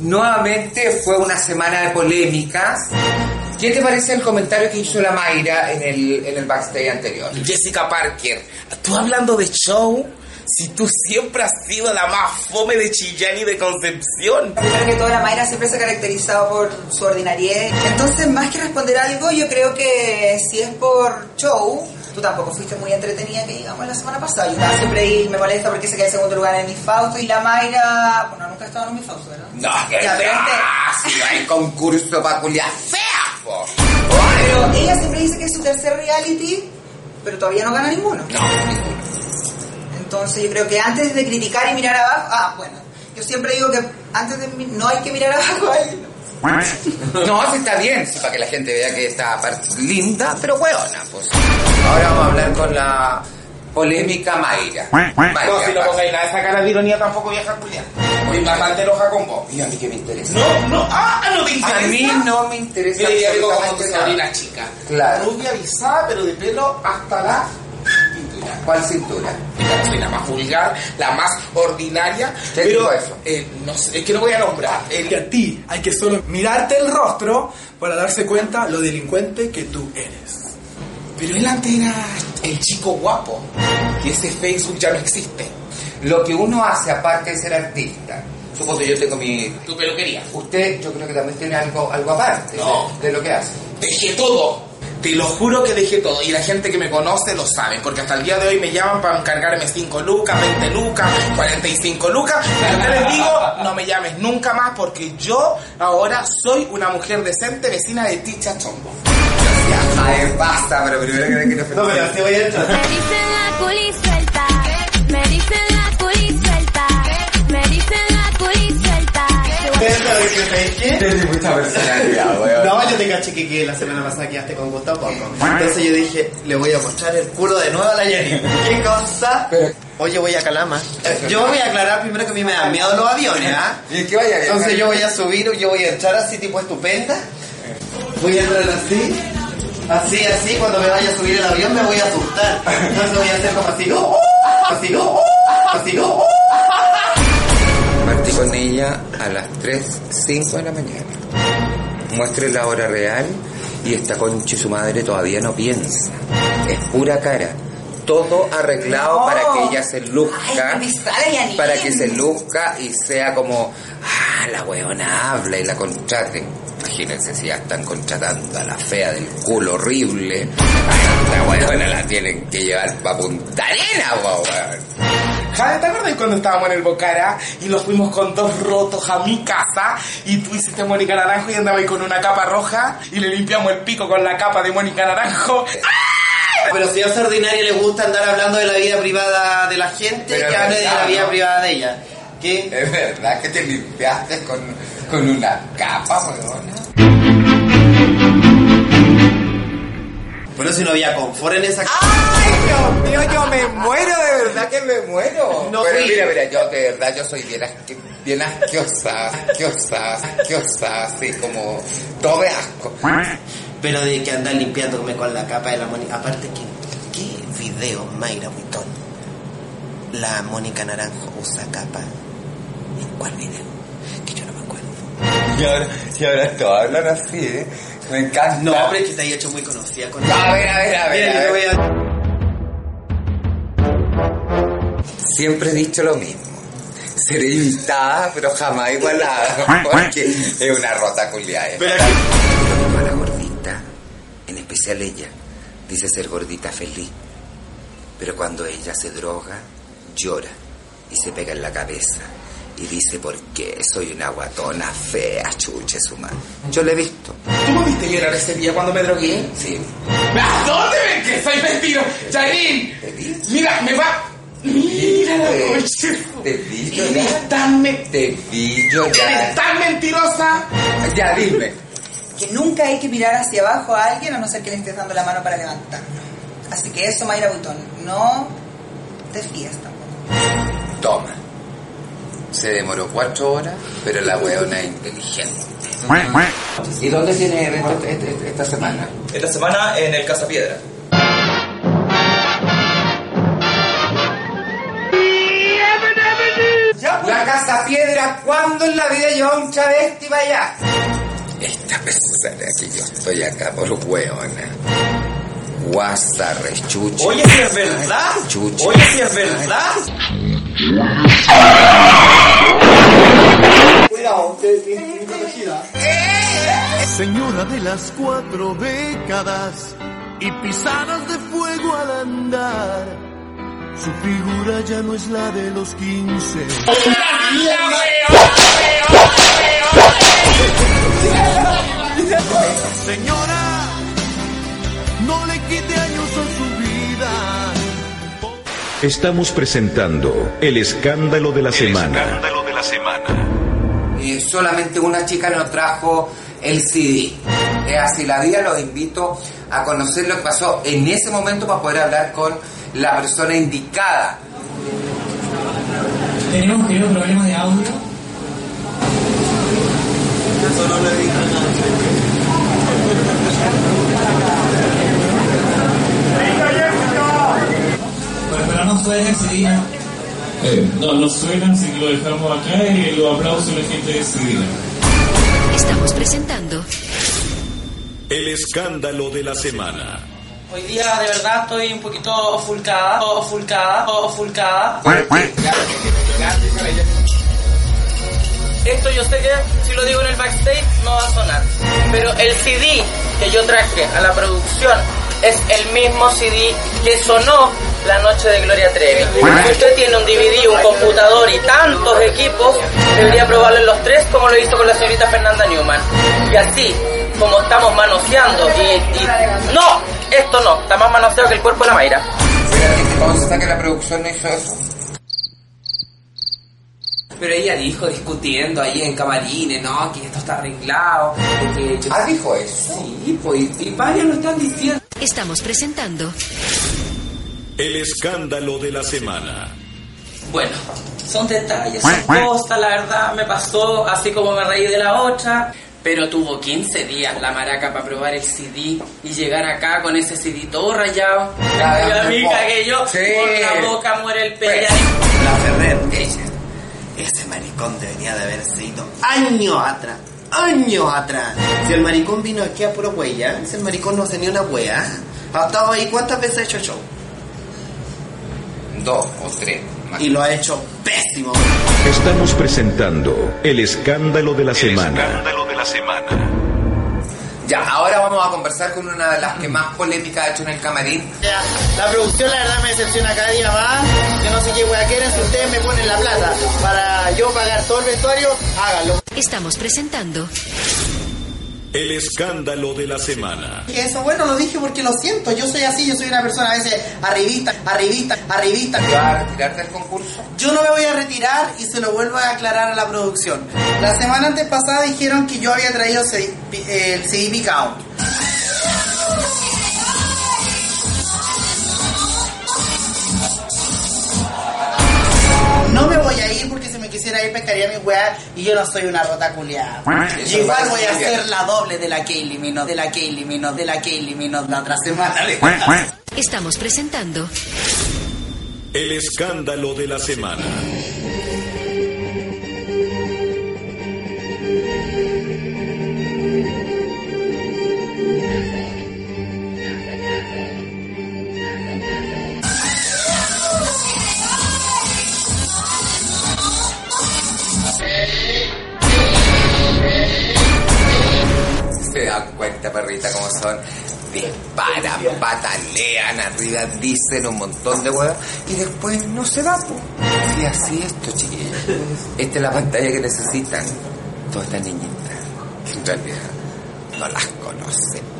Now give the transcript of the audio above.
Nuevamente fue una semana de polémicas. ¿Qué te parece el comentario que hizo la Mayra en el, en el backstage anterior? Jessica Parker, tú hablando de show, si tú siempre has sido la más fome de Chillán y de Concepción. Primero que todo, la Mayra siempre se ha caracterizado por su ordinariedad. Entonces, más que responder algo, yo creo que si es por show, tú tampoco fuiste muy entretenida que digamos la semana pasada. Yo estaba siempre ahí, me molesta porque se queda en segundo lugar en mi Fausto y la Mayra, bueno, nunca ha estado en mi Fausto, ¿verdad? No, que Ya, pero este- si no hay concurso para culiar fea, po. Pero ella siempre dice que es su tercer reality, pero todavía no gana ninguno. No, Entonces yo creo que antes de criticar y mirar abajo, ah, bueno, yo siempre digo que antes de no hay que mirar abajo a alguien. No, sí está bien, sí, para que la gente vea que está aparte linda, pero hueona, pues. Ahora vamos a hablar con la polémica Mayra. Mayra, No, si no pongáis nada de esa cara de ironía tampoco vieja Julián. Voy bastante loja con vos. ¿Y a mí qué me interesa? No, no, ah, no te interesa. A mí no me interesa Mira, ya digo como tu sobrina chica. Claro. Rubia avisada, pero de pelo hasta la pintura. ¿Cuál cintura? Soy la más vulgar, la más ordinaria. ¿Qué pero, eso? eh, no sé, es que no voy a nombrar. El- que a ti hay que solo mirarte el rostro para darse cuenta lo delincuente que tú eres. Pero él antes era el chico guapo. Y ese Facebook ya no existe. Lo que uno hace aparte de ser artista. Supongo yo tengo mi... Tu peluquería. Usted yo creo que también tiene algo, algo aparte No. de, de lo que hace. Dejé todo. Te lo juro que dejé todo. Y la gente que me conoce lo sabe. Porque hasta el día de hoy me llaman para encargarme 5 lucas, 20 lucas, 45 lucas. Y yo les digo, no me llames nunca más porque yo ahora soy una mujer decente vecina de Ticha Chombo. Ya, ay, basta, pero primero que que no voy a entrar. Caché que, la semana pasada quedaste con Gustavo Poco. Entonces yo dije, le voy a mostrar el culo de nuevo a la Jenny. ¿Qué cosa? Oye, voy a Calama. Yo voy a aclarar primero que a mí me dan miedo los aviones, ¿ah? Entonces yo voy a subir, yo voy a entrar así tipo estupenda. Voy a entrar así. Así, así, cuando me vaya a subir el avión me voy a asustar. Entonces voy a hacer como así, ¡oh! así, ¡oh! así, ¡oh! Partí con ella a las 3, 5 de la mañana. Muestre la hora real y esta concha y su madre todavía no piensa. Es pura cara. Todo arreglado No. para que ella se luzca. Ay, sale, para que se luzca y sea como, ah, la weona habla y la contraten. Imagínense si ya están contratando a la fea del culo horrible. A la weona la tienen que llevar pa' Punta Arena, weón. Jade, ¿te acuerdas cuando estábamos en el Bocara y nos fuimos con dos rotos a mi casa y tú hiciste Mónica Naranjo y andabas con una capa roja y le limpiamos el pico con la capa de Mónica Naranjo? Pero si a esa ordinaria le gusta andar hablando de la vida privada de la gente, Pero que hable de la vida ¿no? privada de ella. ¿Qué? Es verdad que te limpiaste con, con una capa, weona. Por eso no había confort en esa ¡Ay, Dios mío, yo me muero, de verdad que me muero! No Pero fui. mira, mira, yo de verdad yo soy bien, asque- bien asqueosa, asqueosa, asqueosa, así como todo de asco. Pero de que andar limpiándome con la capa de la Mónica. Aparte, ¿qué, qué video Mayra Buitón? La Mónica Naranjo usa capa. ¿En cuál video? Y ahora, y ahora todos hablan así, ¿eh? Me encanta. No, pero es que te haya hecho muy conocida con A ver, a ver, a ver. Mira, a yo te ver. voy a... Siempre he dicho lo mismo. Seré imitada, pero jamás igualada. Porque es una rota culiada. ¿eh? Pero gordita, en especial ella, dice ser gordita feliz. Pero cuando ella se droga, llora y se pega en la cabeza. Y dice, ¿por qué soy una guatona fea, chuche su madre? Yo le he visto. ¿Tú me viste llorar ese día cuando me drogué? Sí. ¿A dónde ven que soy vestido? Jailin, ¿Te vi? mira, me va... Mira la coche. te vi Eres tan, me... Te vi Eres tan mentirosa. Ya dime. Que nunca hay que mirar hacia abajo a alguien a no ser que le estés dando la mano para levantarlo. Así que eso, Mayra Butón, no te fíes tampoco. Toma. Se demoró cuatro horas, pero la weona es inteligente. ¿Y dónde tiene evento este- este- esta semana? Esta semana en el Casa Piedra. La casa Piedra, ¿cuándo en la vida lleva un travesti para allá? Esta persona que yo estoy acá por hueona. Guasa, rechucho. Oye, si es verdad. Chucho. Oye, si es verdad. Señora de las cuatro décadas y pisadas de fuego al andar. Su figura ya no es la de los quince. Señora, no le quite Estamos presentando el escándalo de la semana. Escándalo de la semana. Y solamente una chica nos trajo el CD. Es así la vida, los invito a conocer lo que pasó en ese momento para poder hablar con la persona indicada. Tenemos un pequeño problema de audio. Pero, pero no suena el CD, ¿no? Eh, no, no suenan si lo dejamos acá y los aplausos de la gente decidida. Estamos presentando El escándalo de la semana. Hoy día de verdad estoy un poquito ofulcada, ofulcada, ofulcada. Esto yo sé que si lo digo en el backstage no va a sonar. Pero el CD que yo traje a la producción es el mismo CD que sonó la noche de Gloria Trevi. Si usted tiene un DVD, un computador y tantos equipos, debería probarlo en los tres como lo hizo con la señorita Fernanda Newman. Y así, como estamos manoseando y... y- ¡No! Esto no, está más manoseado que el cuerpo de la Mayra. La producción no hizo eso. Pero ella dijo discutiendo ahí en camarines, ¿no? Que esto está arreglado. Que yo... Ah, dijo eso. Sí, pues, y varios lo están diciendo. Estamos presentando El escándalo de la semana. Bueno, son detalles, son cosas, la verdad, me pasó así como me reí de la otra. Pero tuvo 15 días la maraca para probar el CD y llegar acá con ese CD todo rayado. Ya, y ya, a mí po. cagué yo, Sí. por la boca muere el Pues. pellerín. La Ferrer, ella. Ese maricón debería de haberse ido años atrás. Años atrás. Si el maricón vino aquí a puro huella, ese maricón no hace ni una wea. Ha estado ahí cuántas veces ha hecho show. Dos o tres. más. Y lo ha hecho pésimo. Estamos presentando el escándalo de la El semana. escándalo de la semana. Ya, ahora vamos a conversar con una de las que más polémica ha hecho en el camarín. Ya, La producción la verdad me decepciona cada día más. Yo no sé qué wea quieren, si ustedes me ponen la plata para yo pagar todo el vestuario, háganlo. Estamos presentando El escándalo de la semana. Y eso bueno lo dije porque lo siento, yo soy así, yo soy una persona a veces arribista, arribista, arribista. ¿Te vas a retirarte del concurso? Yo no me voy a retirar y se lo vuelvo a aclarar a la producción. La semana antes pasada dijeron que yo había traído el CD picado. Quisiera ir pescaría mi weá y yo no soy una rota culiada. Y igual voy a hacer la doble de la Kaylee Minogue, de la Kaylee Minogue, de la Kaylee Minogue la otra semana. Estamos presentando El escándalo de la semana. Cuenta, perrita, cómo son. Disparan, patalean, arriba dicen un montón de huevas y después no se va. Y así esto, chiquillos. Esta es la pantalla que necesitan todas estas niñitas que en realidad no las conocen